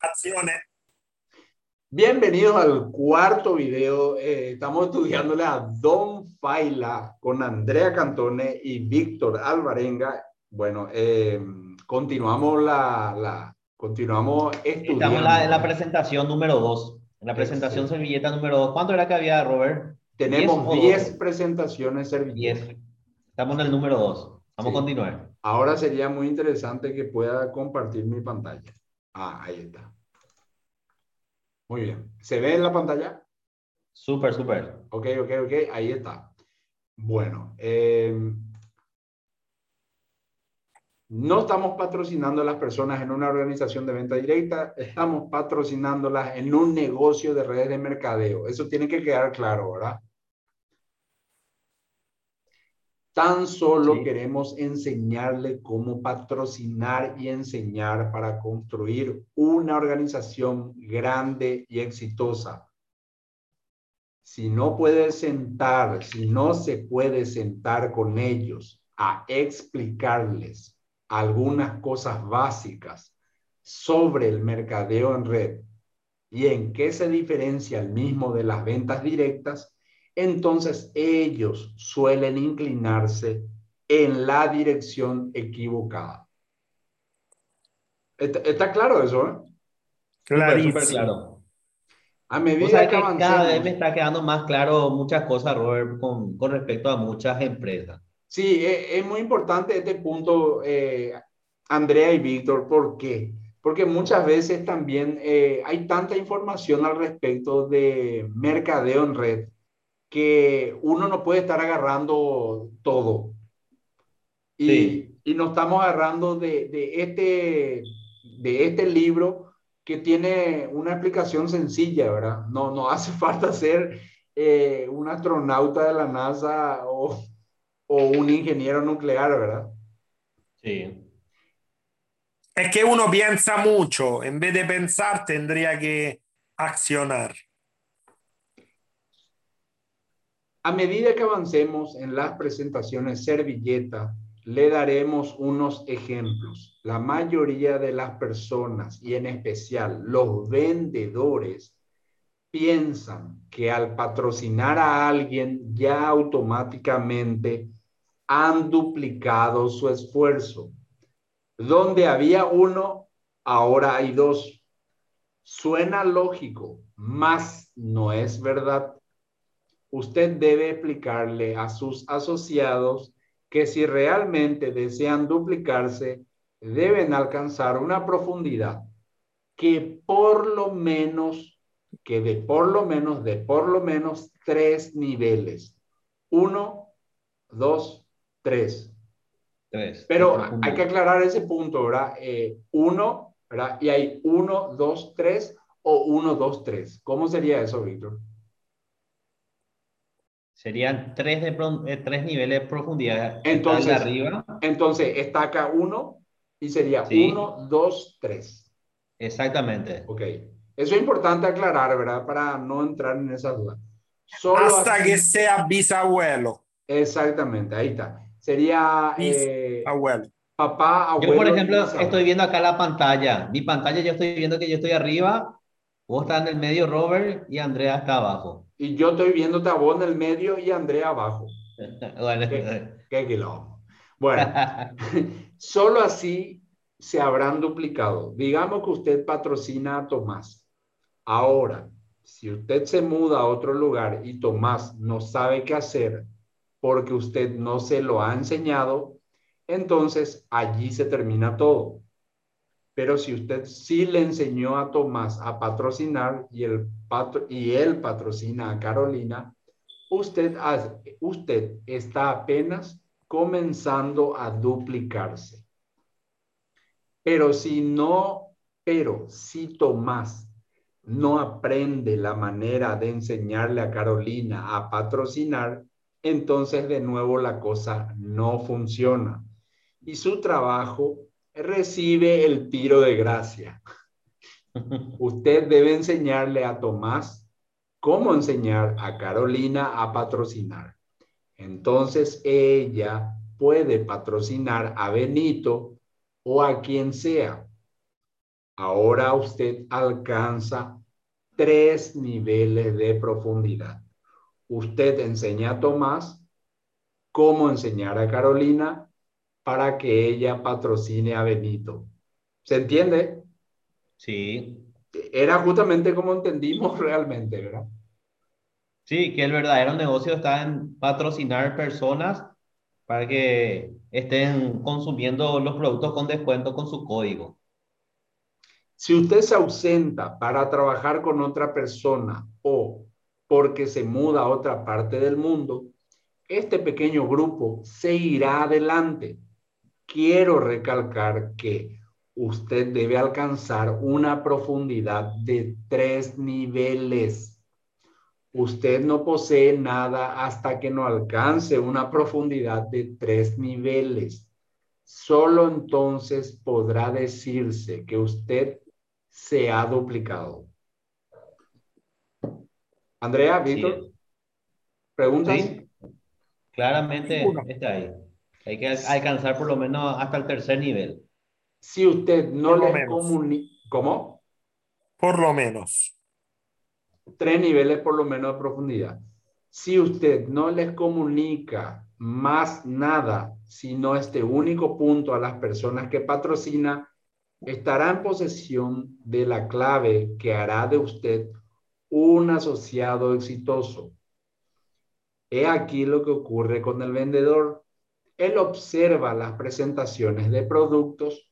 Acciones. Bienvenidos al cuarto video. Eh, estamos estudiándole a Don Faila con Andrea Cantone y Víctor Alvarenga. Bueno, eh, continuamos la, la, continuamos estudiando. Estamos en la, presentación número dos. En la presentación servilleta número dos. ¿Cuánto era que había, Robert? Tenemos 10 presentaciones servilletas. Estamos en el número dos. Vamos a continuar. Ahora sería muy interesante que pueda compartir mi pantalla. Ah, ahí está. Muy bien. ¿Se ve en la pantalla? Súper, súper. Ok, ok, ok. Ahí está. Bueno, eh, no estamos patrocinando a las personas en una organización de venta directa, estamos patrocinándolas en un negocio de redes de mercadeo. Eso tiene que quedar claro, ¿verdad? Tan solo queremos enseñarle cómo patrocinar y enseñar para construir una organización grande y exitosa. Si no puede sentar, si no se puede sentar con ellos a explicarles algunas cosas básicas sobre el mercadeo en red y en qué se diferencia el mismo de las ventas directas, entonces ellos suelen inclinarse en la dirección equivocada. ¿Está, claro eso? ¿eh? Clarísimo. claro. A medida que, que cada vez me está quedando más claro muchas cosas, Robert, con, con respecto a muchas empresas. Sí, es, es muy importante este punto, eh, Andrea y Víctor, ¿por qué? Porque muchas veces también eh, hay tanta información al respecto de mercadeo en red que uno no puede estar agarrando todo. Y, y nos estamos agarrando de, de, este, de este libro que tiene una explicación sencilla, ¿verdad? No, no hace falta ser eh, un astronauta de la NASA o, o un ingeniero nuclear, ¿verdad? Sí. Es que uno piensa mucho, en vez de pensar tendría que accionar. A medida que avancemos en las presentaciones servilleta, le daremos unos ejemplos. La mayoría de las personas, y en especial los vendedores, piensan que al patrocinar a alguien ya automáticamente han duplicado su esfuerzo. Donde había uno, ahora hay dos. Suena lógico, mas no es verdad usted debe explicarle a sus asociados que si realmente desean duplicarse, deben alcanzar una profundidad que por lo menos, que de por lo menos, de por lo menos tres niveles. Uno, dos, tres. Tres. Pero hay que aclarar ese punto, ¿verdad? Eh, uno, ¿verdad? Y hay uno, dos, tres o uno, dos, tres. ¿Cómo sería eso, Víctor? Serían tres, de, eh, tres niveles de profundidad. Entonces, arriba. entonces está acá uno y sería uno, dos, tres. Exactamente. Ok. Eso es importante aclarar, ¿verdad? Para no entrar en esa duda. Hasta que sea bisabuelo. Exactamente, ahí está. Sería eh, abuelo. Papá, abuelo. Yo, por ejemplo, estoy viendo acá la pantalla. Mi pantalla, yo estoy viendo que yo estoy arriba, vos estás en el medio, Robert, y Andrea está abajo. Y yo estoy viendo a vos en el medio y Andrea abajo. bueno. ¿Qué, qué Bueno, solo así se habrán duplicado. Digamos que usted patrocina a Tomás. Ahora, si usted se muda a otro lugar y Tomás no sabe qué hacer porque usted no se lo ha enseñado, entonces allí se termina todo. Pero si usted sí le enseñó a Tomás a patrocinar y, el y él patrocina a Carolina, usted, usted está apenas comenzando a duplicarse. Pero si no, pero si Tomás no aprende la manera de enseñarle a Carolina a patrocinar, entonces de nuevo la cosa no funciona. Y su trabajo recibe el tiro de gracia. Usted debe enseñarle a Tomás cómo enseñar a Carolina a patrocinar. Entonces ella puede patrocinar a Benito o a quien sea. Ahora usted alcanza tres niveles de profundidad. Usted enseña a Tomás cómo enseñar a Carolina para que ella patrocine a Benito. ¿Se entiende? Sí. Era justamente como entendimos realmente, ¿verdad? Sí, que el verdadero negocio está en patrocinar personas para que estén consumiendo los productos con descuento con su código. Si usted se ausenta para trabajar con otra persona o porque se muda a otra parte del mundo, este pequeño grupo seguirá adelante. Quiero recalcar que usted debe alcanzar una profundidad de tres niveles Usted no posee nada hasta que no alcance una profundidad de tres niveles. Solo entonces podrá decirse que usted se ha duplicado. Andrea, Víctor, ¿preguntas? Sí, claramente está ahí. Hay que alcanzar por lo menos hasta el tercer nivel. Si usted no le comunica... ¿Cómo? Por lo menos tres niveles por lo menos de profundidad. Si usted no les comunica más nada, sino este único punto a las personas que patrocina, estará en posesión de la clave que hará de usted un asociado exitoso. He aquí lo que ocurre con el vendedor. Él observa las presentaciones de productos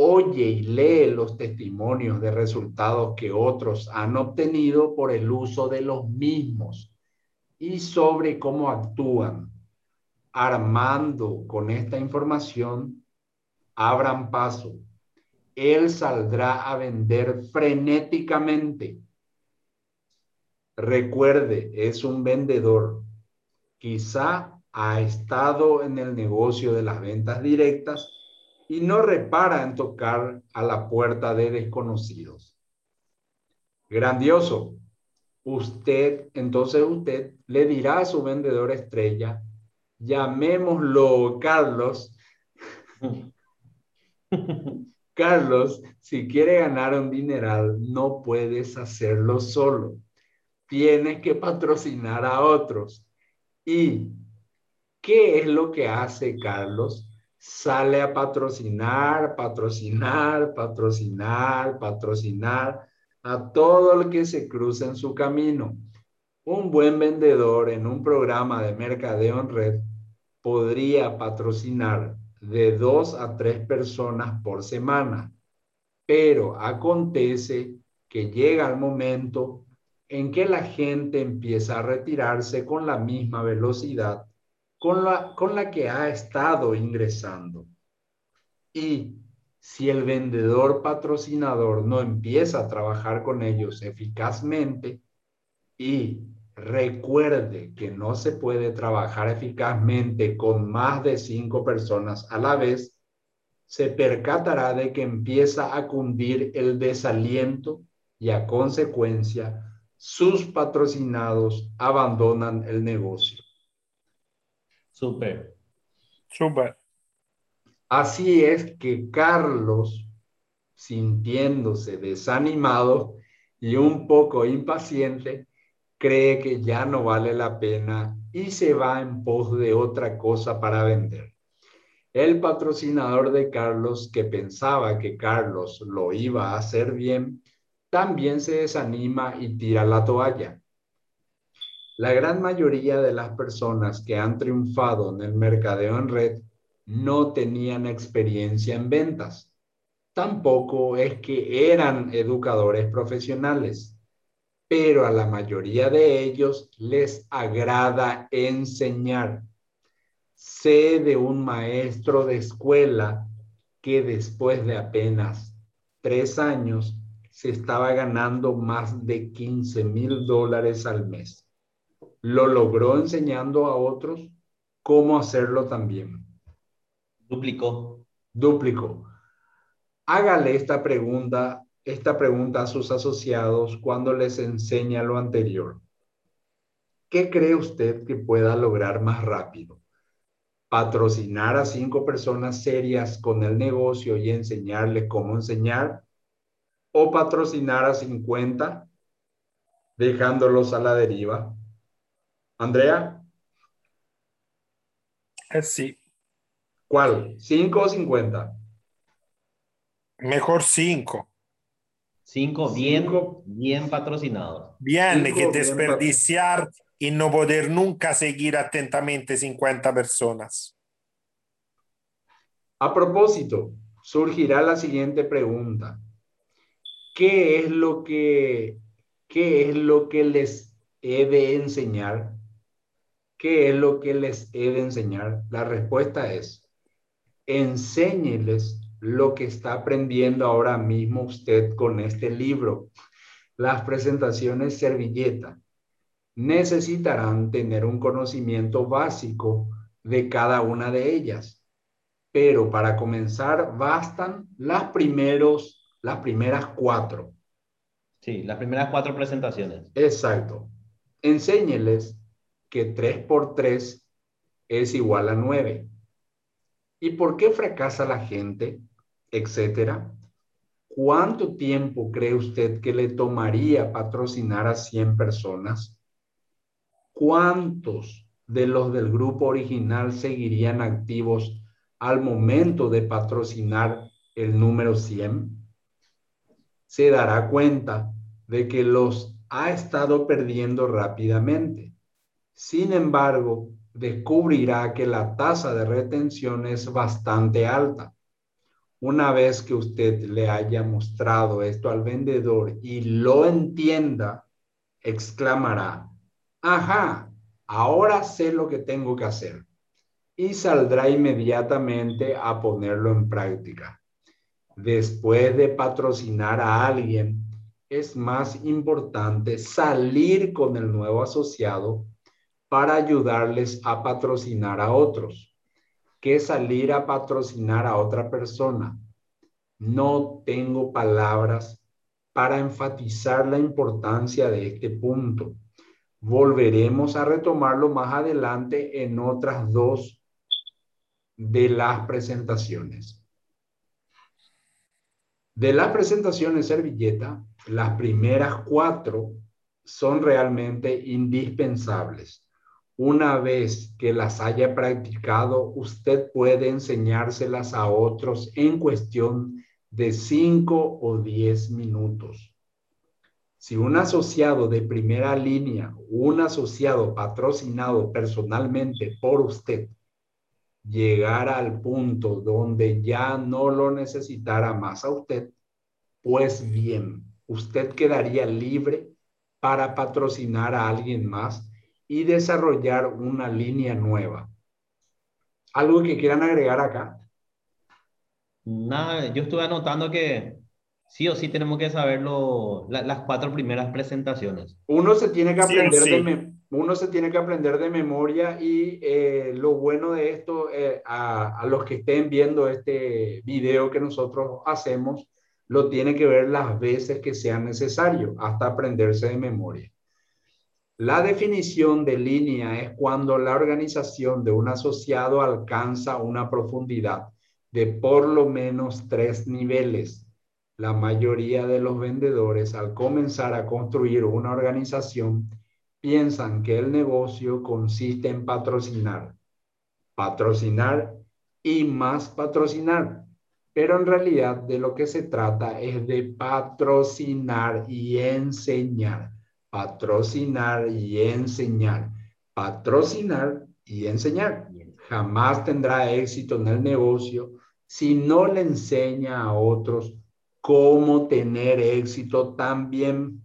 oye y lee los testimonios de resultados que otros han obtenido por el uso de los mismos y sobre cómo actúan. Armando con esta información, abran paso. Él saldrá a vender frenéticamente. Recuerde, es un vendedor. Quizá ha estado en el negocio de las ventas directas y no repara en tocar a la puerta de desconocidos. Grandioso. Usted, entonces usted le dirá a su vendedor estrella, llamémoslo Carlos. Carlos, si quiere ganar un dineral, no puedes hacerlo solo. Tienes que patrocinar a otros. ¿Y qué es lo que hace Carlos? sale a patrocinar, patrocinar, patrocinar, patrocinar a todo el que se cruza en su camino. Un buen vendedor en un programa de mercadeo red podría patrocinar de dos a tres personas por semana, pero acontece que llega el momento en que la gente empieza a retirarse con la misma velocidad con la, con la que ha estado ingresando. Y si el vendedor patrocinador no empieza a trabajar con ellos eficazmente y recuerde que no se puede trabajar eficazmente con más de cinco personas a la vez, se percatará de que empieza a cundir el desaliento y a consecuencia sus patrocinados abandonan el negocio. Súper. Súper. Así es que Carlos, sintiéndose desanimado y un poco impaciente, cree que ya no vale la pena y se va en pos de otra cosa para vender. El patrocinador de Carlos, que pensaba que Carlos lo iba a hacer bien, también se desanima y tira la toalla. La gran mayoría de las personas que han triunfado en el mercadeo en red no tenían experiencia en ventas. Tampoco es que eran educadores profesionales, pero a la mayoría de ellos les agrada enseñar. Sé de un maestro de escuela que después de apenas tres años se estaba ganando más de 15 mil dólares al mes lo logró enseñando a otros cómo hacerlo también. Duplicó. Duplicó. Hágale esta pregunta, esta pregunta a sus asociados cuando les enseña lo anterior. ¿Qué cree usted que pueda lograr más rápido? ¿Patrocinar a cinco personas serias con el negocio y enseñarle cómo enseñar? o patrocinar a 50 dejándolos a la deriva? Andrea. Eh, sí. ¿Cuál? ¿5 o 50? Mejor 5. 5 bien, bien patrocinados. Bien, cinco, que desperdiciar y no poder nunca seguir atentamente 50 personas. A propósito, surgirá la siguiente pregunta. ¿Qué es lo que, qué es lo que les he de enseñar? ¿Qué es lo que les he de enseñar? La respuesta es, enséñeles lo que está aprendiendo ahora mismo usted con este libro. Las presentaciones servilleta necesitarán tener un conocimiento básico de cada una de ellas. Pero para comenzar bastan las, primeros, las primeras cuatro. Sí, las primeras cuatro presentaciones. Exacto. Enséñeles que 3 por 3 es igual a 9. ¿Y por qué fracasa la gente? Etcétera. ¿Cuánto tiempo cree usted que le tomaría patrocinar a 100 personas? ¿cuántos de los del grupo original seguirían activos al momento de patrocinar el número 100? Se dará cuenta de que los ha estado perdiendo rápidamente. Sin embargo, descubrirá que la tasa de retención es bastante alta. Una vez que usted le haya mostrado esto al vendedor y lo entienda, exclamará, ajá, ahora sé lo que tengo que hacer. Y saldrá inmediatamente a ponerlo en práctica. Después de patrocinar a alguien, es más importante salir con el nuevo asociado para ayudarles a patrocinar a otros que salir a patrocinar a otra persona. No tengo palabras para enfatizar la importancia de este punto volveremos a retomarlo más adelante en otras dos de las presentaciones. De las presentaciones servilleta, las primeras cuatro son realmente indispensables. Una vez que las haya practicado, usted puede enseñárselas a otros en cuestión de cinco o diez minutos. Si un asociado de primera línea, un asociado patrocinado personalmente por usted, llegara al punto donde ya no lo necesitara más a usted, pues bien, usted quedaría libre para patrocinar a alguien más y desarrollar una línea nueva. ¿Algo que quieran agregar acá? Nada, yo estuve anotando que sí o sí tenemos que saber las cuatro primeras presentaciones. Uno se tiene que aprender, De, uno se tiene que aprender de memoria y eh, lo bueno de esto, eh, a, a, los que estén viendo este video que nosotros hacemos, lo tiene que ver las veces que sea necesario hasta aprenderse de memoria. La definición de línea es cuando la organización de un asociado alcanza una profundidad de por lo menos tres niveles la mayoría de los vendedores al comenzar a construir una organización piensan que el negocio consiste en patrocinar, patrocinar y más patrocinar. Pero en realidad de lo que se trata es de patrocinar y enseñar, patrocinar y enseñar, patrocinar y enseñar. Jamás tendrá éxito en el negocio si no le enseña a otros cómo tener éxito también.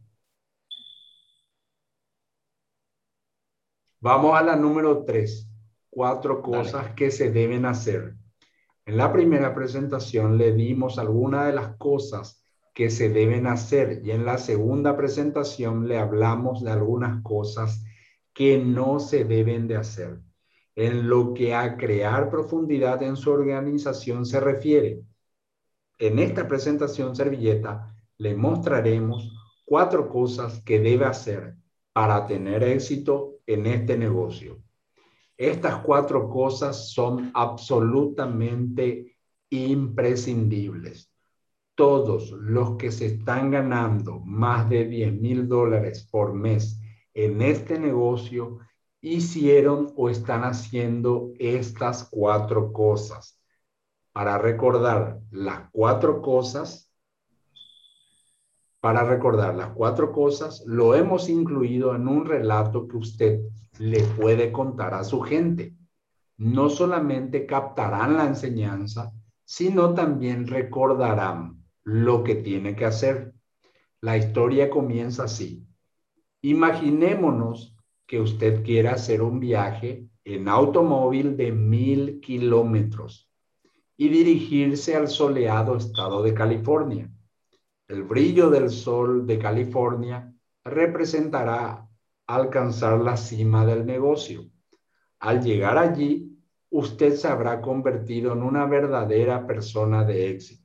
Vamos a la número tres. Cuatro cosas que se deben hacer. En la primera presentación le dimos algunas de las cosas que se deben hacer y en la segunda presentación le hablamos de algunas cosas que no se deben de hacer. En lo que a crear profundidad en su organización se refiere, en esta presentación servilleta le mostraremos cuatro cosas que debe hacer para tener éxito en este negocio. Estas cuatro cosas son absolutamente imprescindibles. Todos los que se están ganando más de 10 mil dólares por mes en este negocio hicieron o están haciendo estas cuatro cosas. Para recordar las cuatro cosas, para recordar las cuatro cosas, lo hemos incluido en un relato que usted le puede contar a su gente. No solamente captarán la enseñanza, sino también recordarán lo que tiene que hacer. La historia comienza así. Imaginémonos que usted quiera hacer un viaje en automóvil de mil kilómetros y dirigirse al soleado estado de California. El brillo del sol de California representará alcanzar la cima del negocio. Al llegar allí, usted se habrá convertido en una verdadera persona de éxito.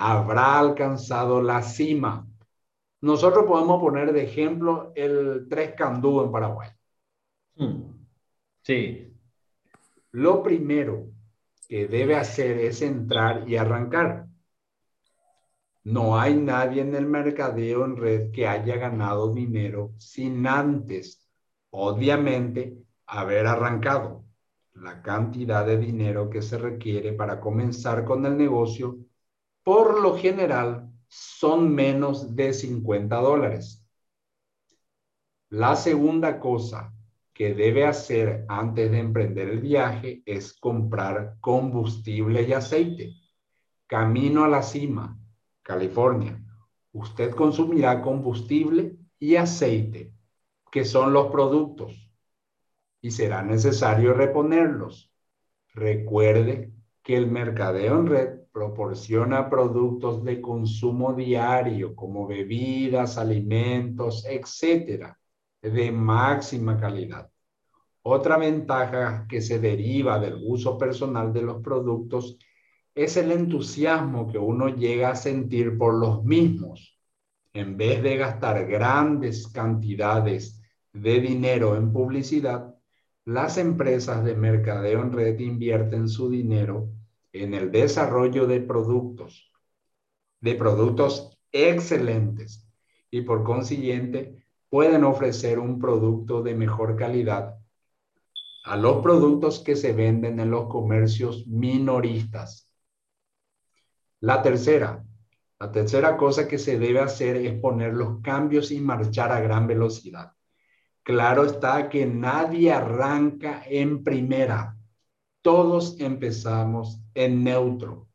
Habrá alcanzado la cima nosotros podemos poner de ejemplo el tres candú en Paraguay. Hmm. Sí. Lo primero que debe hacer es entrar y arrancar. No hay nadie en el mercadeo en red que haya ganado dinero sin antes, obviamente, haber arrancado. La cantidad de dinero que se requiere para comenzar con el negocio, por lo general, son menos de 50 dólares. La segunda cosa que debe hacer antes de emprender el viaje es comprar combustible y aceite. Camino a la cima, California. Usted consumirá combustible y aceite, que son los productos, y será necesario reponerlos. Recuerde que el mercadeo en red proporciona productos de consumo diario como bebidas, alimentos, etcétera, de máxima calidad. Otra ventaja que se deriva del uso personal de los productos es el entusiasmo que uno llega a sentir por los mismos. En vez de gastar grandes cantidades de dinero en publicidad, las empresas de mercadeo en red invierten su dinero en el desarrollo de productos, de productos excelentes y por consiguiente pueden ofrecer un producto de mejor calidad a los productos que se venden en los comercios minoristas. La tercera, la tercera cosa que se debe hacer es poner los cambios y marchar a gran velocidad. Claro está que nadie arranca en primera todos empezamos en neutro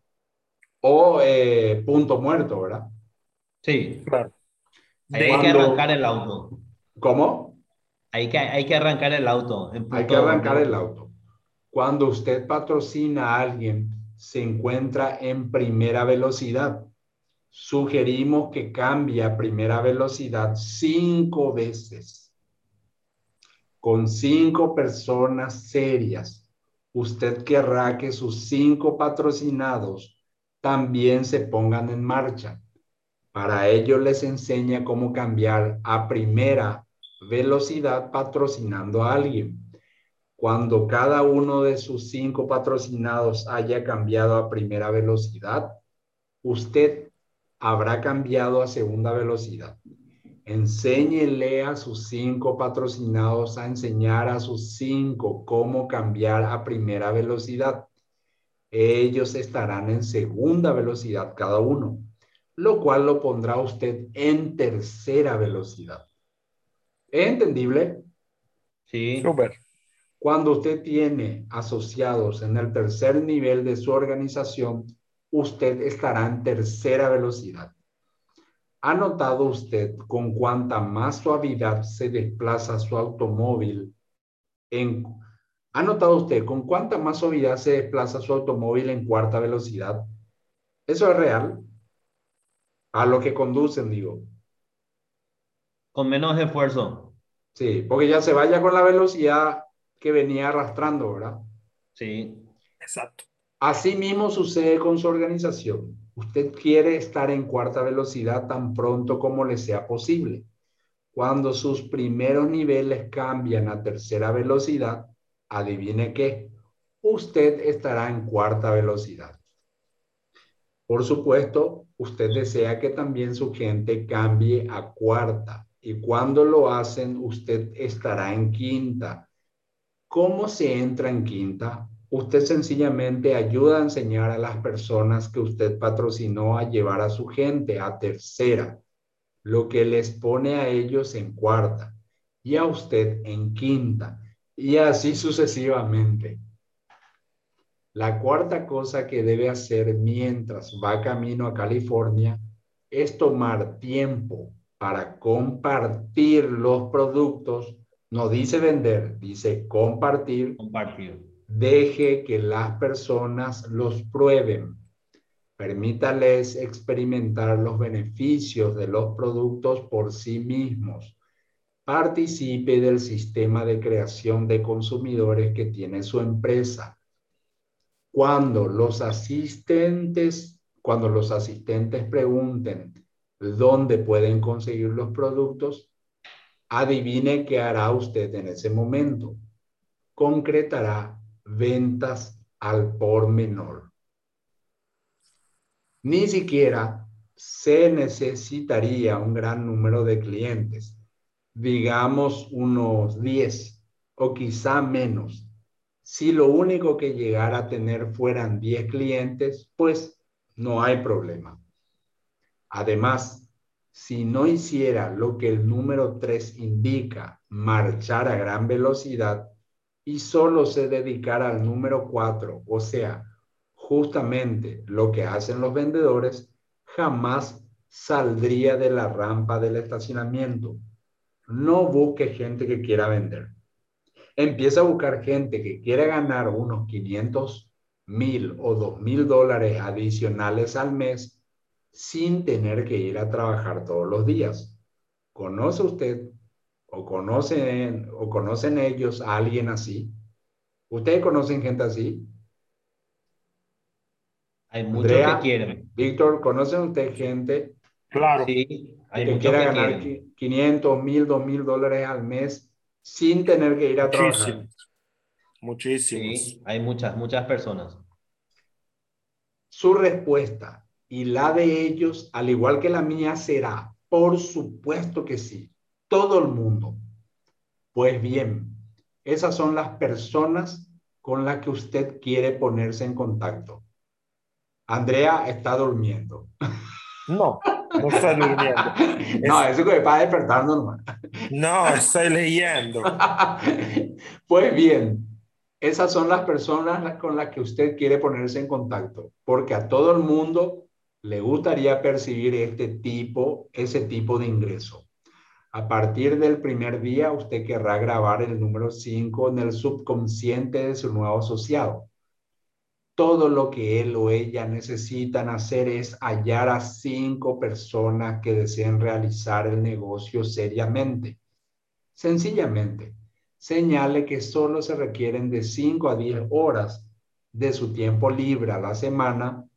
o eh, punto muerto, ¿verdad? Sí, claro. Hay que arrancar el auto. ¿Cómo? Hay que, hay que arrancar el auto. Hay que arrancar el auto. Cuando usted patrocina a alguien, se encuentra en primera velocidad. Sugerimos que cambie a primera velocidad cinco veces. Con cinco personas serias usted querrá que sus cinco patrocinados también se pongan en marcha. Para ello les enseña cómo cambiar a primera velocidad patrocinando a alguien. Cuando cada uno de sus cinco patrocinados haya cambiado a primera velocidad, usted habrá cambiado a segunda velocidad. Enséñele a sus cinco patrocinados a enseñar a sus cinco cómo cambiar a primera velocidad. Ellos estarán en segunda velocidad cada uno, lo cual lo pondrá usted en tercera velocidad. ¿Es entendible? Sí. Súper. Cuando usted tiene asociados en el tercer nivel de su organización, usted estará en tercera velocidad. ¿Ha notado usted con cuánta más suavidad se desplaza su automóvil? En, ¿Ha notado usted con cuánta más suavidad se desplaza su automóvil en cuarta velocidad? ¿Eso es real? A lo que conducen, digo. Con menos esfuerzo. Sí, porque ya se vaya con la velocidad que venía arrastrando, ¿verdad? Sí. Exacto. Así mismo sucede con su organización. Usted quiere estar en cuarta velocidad tan pronto como le sea posible. Cuando sus primeros niveles cambian a tercera velocidad, adivine qué, usted estará en cuarta velocidad. Por supuesto, usted desea que también su gente cambie a cuarta. Y cuando lo hacen, usted estará en quinta. ¿Cómo se entra en quinta? Usted sencillamente ayuda a enseñar a las personas que usted patrocinó a llevar a su gente a tercera, lo que les pone a ellos en cuarta y a usted en quinta y así sucesivamente. La cuarta cosa que debe hacer mientras va camino a California es tomar tiempo para compartir los productos. No dice vender, dice compartir. Compartir. Deje que las personas los prueben. Permítales experimentar los beneficios de los productos por sí mismos. Participe del sistema de creación de consumidores que tiene su empresa cuando los asistentes, cuando los asistentes pregunten dónde pueden conseguir los productos, adivine qué hará usted en ese momento. Concretará ventas al por menor. Ni siquiera se necesitaría un gran número de clientes, digamos unos 10 o quizá menos si lo único que llegara a tener fueran 10 clientes, pues no hay problema. Además, si no hiciera lo que el número 3 indica, marchar a gran velocidad, y solo se dedicara al número 4, o sea, justamente lo que hacen los vendedores, jamás saldría de la rampa del estacionamiento. No busque gente que quiera vender empieza a buscar gente que quiere ganar unos 500 mil o 2 mil dólares adicionales al mes sin tener que ir a trabajar todos los días. ¿Conoce usted o conocen, o conocen ellos a alguien así? ¿Ustedes conocen gente así? Hay muchos que quieren. Víctor, ¿conocen usted gente? Claro. Sí, hay que quiera ganar 500, mil, 2 mil dólares al mes sin tener que ir a trabajar. Muchísimos. Sí, hay muchas, muchas personas. Su respuesta y la de ellos, al igual que la mía, será, por supuesto que sí, todo el mundo. Pues bien, esas son las personas con las que usted quiere ponerse en contacto. Andrea está durmiendo. No, no estoy durmiendo. no, eso que va despertando nomás. No, estoy leyendo. pues bien, esas son las personas con las que usted quiere ponerse en contacto, porque a todo el mundo le gustaría percibir este tipo, ese tipo de ingreso. A partir del primer día, usted querrá grabar el número 5 en el subconsciente de su nuevo asociado todo lo que él o ella necesitan hacer es hallar a cinco personas que deseen realizar el negocio seriamente. Sencillamente, señale que solo se requieren de 5 a 10 horas de su tiempo libre a la semana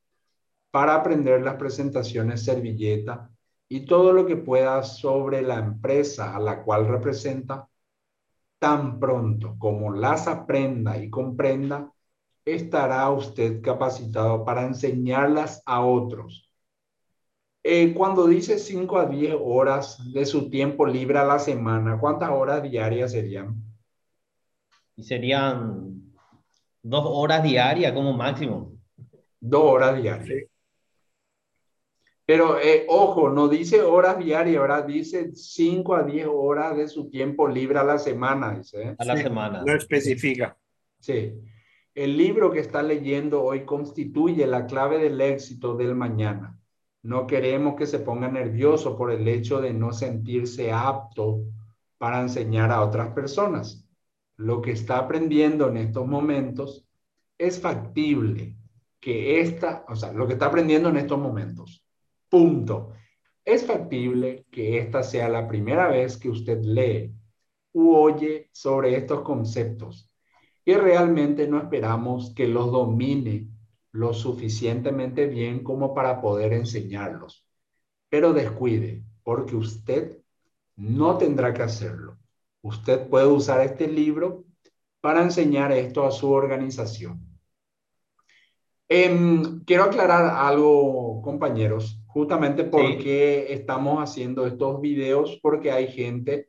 para aprender las presentaciones servilleta y todo lo que pueda sobre la empresa a la cual representa, tan pronto como las aprenda y comprenda, estará usted capacitado para enseñarlas a otros. Eh, cuando dice 5 a 10 horas de su tiempo libre a la semana, ¿cuántas horas diarias serían? Y serían dos horas diarias como máximo. Dos horas diarias. Pero eh, ojo, no dice horas diarias, ahora dice 5 a 10 horas de su tiempo libre a la semana. Dice, ¿eh? A la semana. No especifica. Sí. El libro que está leyendo hoy constituye la clave del éxito del mañana. No queremos que se ponga nervioso por el hecho de no sentirse apto para enseñar a otras personas. Lo que está aprendiendo en estos momentos es factible que esta, o sea, lo que está aprendiendo en estos momentos, punto. Es factible que esta sea la primera vez que usted lee u oye sobre estos conceptos y realmente no esperamos que los domine lo suficientemente bien como para poder enseñarlos. Pero descuide, porque usted no tendrá que hacerlo. Usted puede usar este libro para enseñar esto a su organización. Em, quiero aclarar algo, compañeros. Justamente porque estamos haciendo estos videos, porque hay gente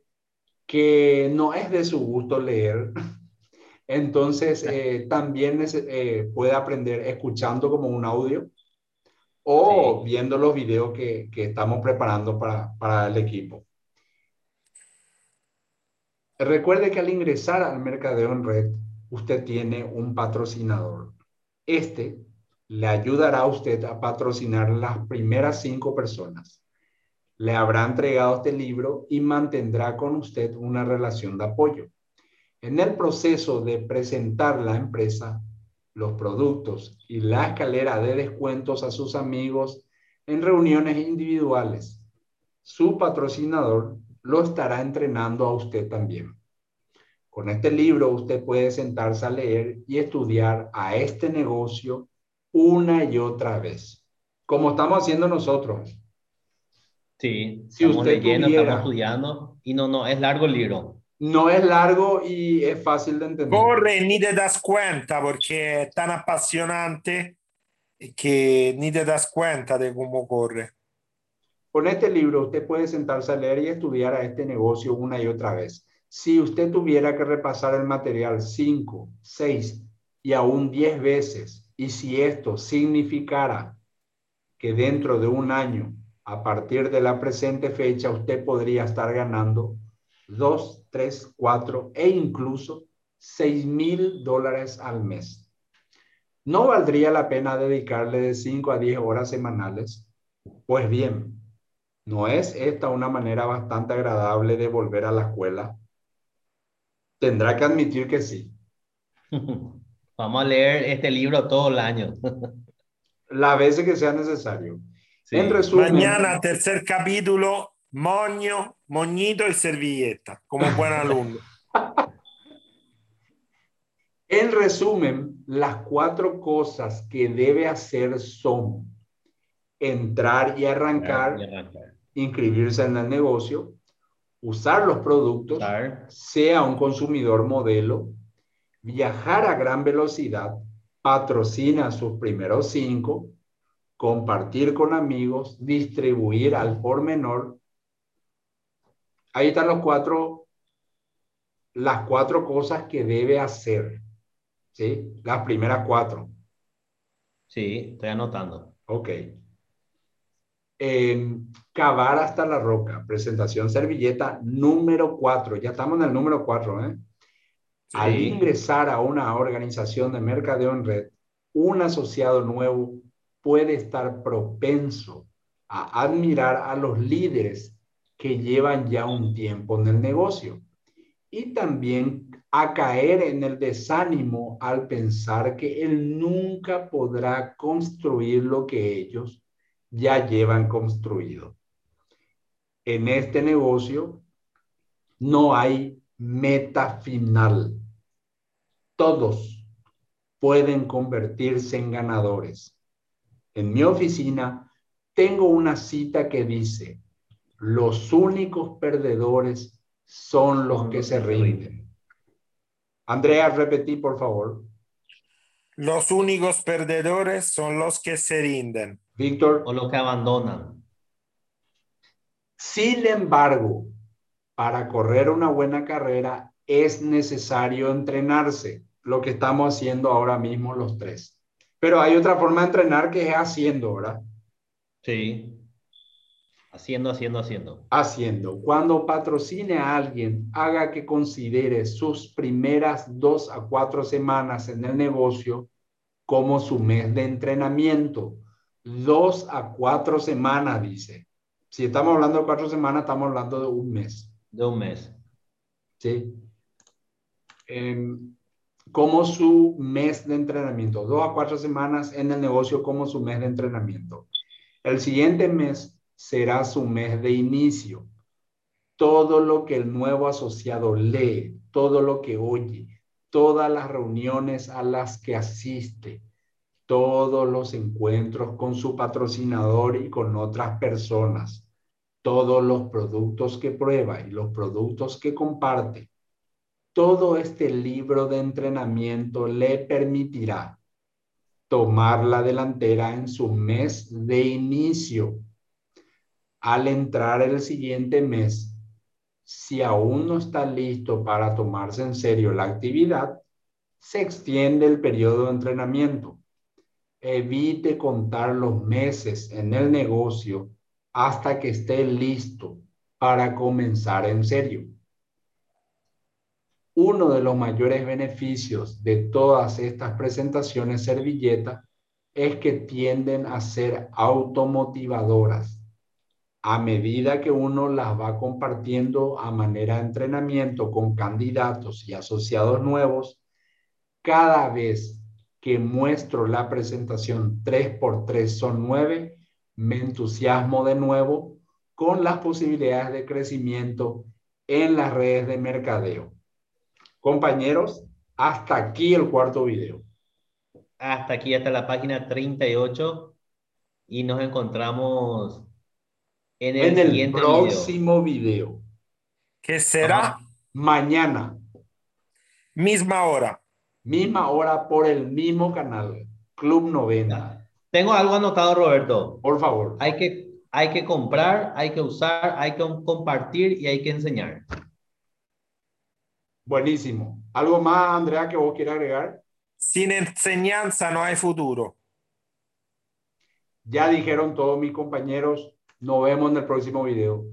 que no es de su gusto leer. Entonces, eh, también eh, puede aprender escuchando como un audio o viendo los videos que, que estamos preparando para, para el equipo. Recuerde que al ingresar al mercadeo en red, usted tiene un patrocinador. Este le ayudará a usted a patrocinar las primeras cinco personas. Le habrá entregado este libro y mantendrá con usted una relación de apoyo. En el proceso de presentar la empresa, los productos y la escalera de descuentos a sus amigos en reuniones individuales, su patrocinador lo estará entrenando a usted también. Con este libro usted puede sentarse a leer y estudiar a este negocio una y otra vez, como estamos haciendo nosotros. Sí, si estamos usted leyendo, estamos estudiando y no, no, es largo el libro. No es largo y es fácil de entender. Corre, ni te das cuenta porque es tan apasionante que ni te das cuenta de cómo corre. Con este libro usted puede sentarse a leer y estudiar a este negocio una y otra vez. Si usted tuviera que repasar el material cinco, seis y aún diez veces, y si esto significara que dentro de un año, a partir de la presente fecha, usted podría estar ganando dos, tres, cuatro e incluso seis mil dólares al mes. ¿No valdría la pena dedicarle de 5 a 10 horas semanales? Pues bien, ¿no es esta una manera bastante agradable de volver a la escuela? Tendrá que admitir que sí. Vamos a leer este libro todo el año. La veces que sea necesario. En resumen, Mañana, tercer capítulo, moño, moñito y servilleta, como buen alumno. en resumen, las cuatro cosas que debe hacer son entrar y arrancar, inscribirse en el negocio, usar los productos, sea un consumidor modelo, viajar a gran velocidad, patrocina sus primeros cinco, compartir con amigos, distribuir al por menor. Ahí están los cuatro, las cuatro cosas que debe hacer. ¿Sí? Las primeras cuatro. Sí, estoy anotando. Ok. cavar hasta la roca. Presentación servilleta número cuatro. Ya estamos en el número cuatro, ¿eh? Al ingresar a una organización de mercadeo en red, un asociado nuevo puede estar propenso a admirar a los líderes que llevan ya un tiempo en el negocio y también a caer en el desánimo al pensar que él nunca podrá construir lo que ellos ya llevan construido. En este negocio no hay meta final. Todos pueden convertirse en ganadores. En mi oficina tengo una cita que dice, los únicos perdedores son los que se rinden. Andrea, repetí, por favor. Los únicos perdedores son los que se rinden. Víctor. O los que abandonan. Sin embargo, para correr una buena carrera es necesario entrenarse, lo que estamos haciendo ahora mismo los tres. Pero hay otra forma de entrenar que es haciendo, ¿verdad? Sí. Haciendo, haciendo, haciendo. Haciendo. Cuando patrocine a alguien, haga que considere sus primeras dos a cuatro semanas en el negocio como su mes de entrenamiento. Dos a cuatro semanas, dice. Si estamos hablando de cuatro semanas, estamos hablando de un mes de un mes. Sí. Em, como su mes de entrenamiento, dos a cuatro semanas en el negocio como su mes de entrenamiento. El siguiente mes será su mes de inicio. Todo lo que el nuevo asociado lee, todo lo que oye, todas las reuniones a las que asiste, todos los encuentros con su patrocinador y con otras personas, todos los productos que prueba y los productos que comparte, todo este libro de entrenamiento le permitirá tomar la delantera en su mes de inicio al entrar el siguiente mes, si aún no está listo para tomarse en serio la actividad, se extiende el periodo de entrenamiento. Evite contar los meses en el negocio hasta que esté listo para comenzar en serio. Uno de los mayores beneficios de todas estas presentaciones servilleta es que tienden a ser automotivadoras. A medida que uno las va compartiendo a manera de entrenamiento con candidatos y asociados nuevos, cada vez que muestro la presentación 3x3 son 9, me entusiasmo de nuevo con las posibilidades de crecimiento en las redes de mercadeo. Compañeros, hasta aquí el cuarto video. Hasta aquí, hasta la página 38 y nos encontramos en el, próximo video. ¿Qué será? Mañana. Misma hora. Misma hora por el mismo canal, Club 90. Tengo algo anotado, Roberto. Por favor. Hay que, hay que comprar, hay que usar, hay que compartir y hay que enseñar. Buenísimo. ¿Algo más, Andrea, que vos quieras agregar? Sin enseñanza no hay futuro. Ya dijeron todos mis compañeros. Nos vemos en el próximo video.